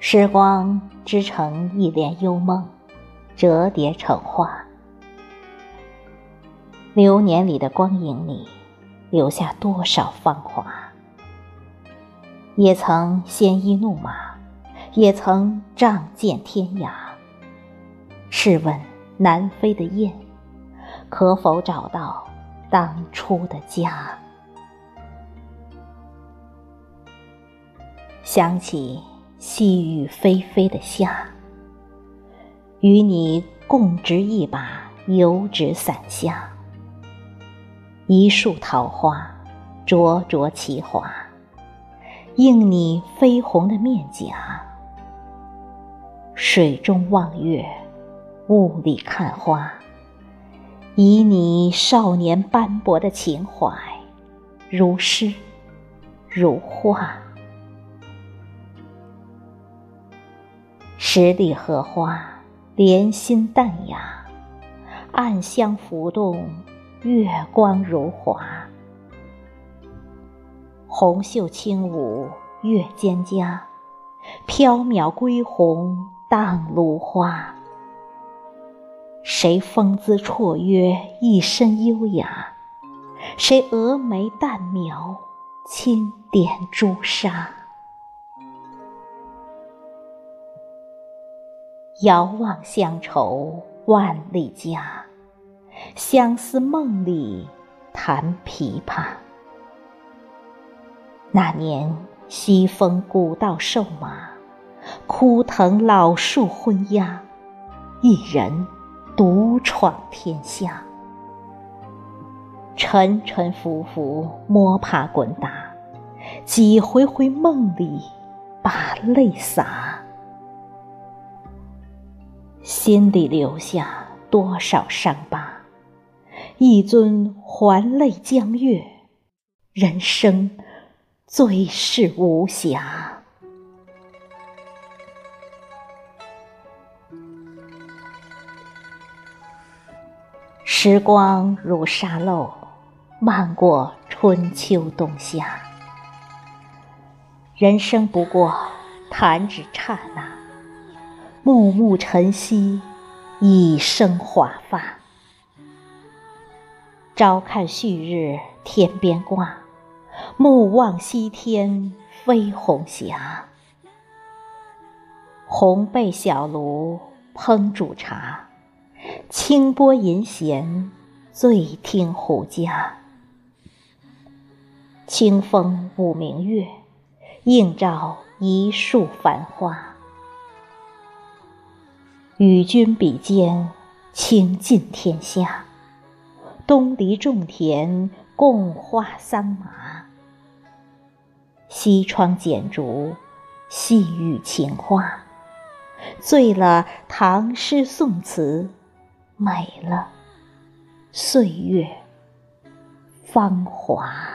时光织成一帘幽梦，折叠成画。流年里的光影里，留下多少芳华？也曾鲜衣怒马，也曾仗剑天涯。试问南飞的雁，可否找到当初的家？想起细雨霏霏的夏，与你共执一把油纸伞下，一树桃花灼灼其华，映你绯红的面颊。水中望月，雾里看花，以你少年斑驳的情怀，如诗如画。十里荷花，莲心淡雅，暗香浮动，月光如华。红袖轻舞月蒹葭，缥缈归鸿荡芦花。谁风姿绰约，一身优雅？谁蛾眉淡描，轻点朱砂？遥望乡愁万里家，相思梦里弹琵琶。那年西风古道瘦马，枯藤老树昏鸦，一人独闯天下。沉沉浮浮摸爬滚打，几回回梦里把泪洒。心底留下多少伤疤？一尊还酹江月，人生最是无暇。时光如沙漏，漫过春秋冬夏。人生不过弹指刹那。暮暮晨曦，一生华发。朝看旭日天边挂，暮望西天飞红霞。红背小炉烹煮茶，清波银弦醉听胡笳。清风舞明月，映照一树繁花。与君比肩，倾尽天下；东篱种田，共话桑麻。西窗剪烛，细语情话。醉了唐诗宋词，美了岁月芳华。